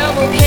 motivation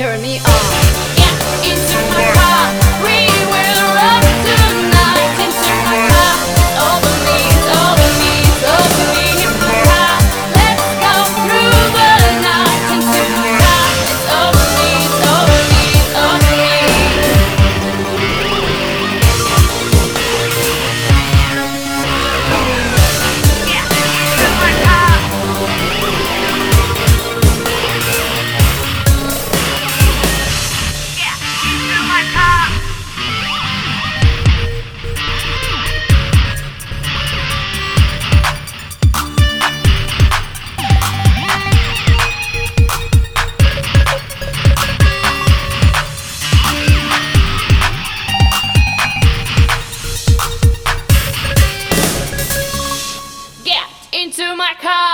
turn me on. my car.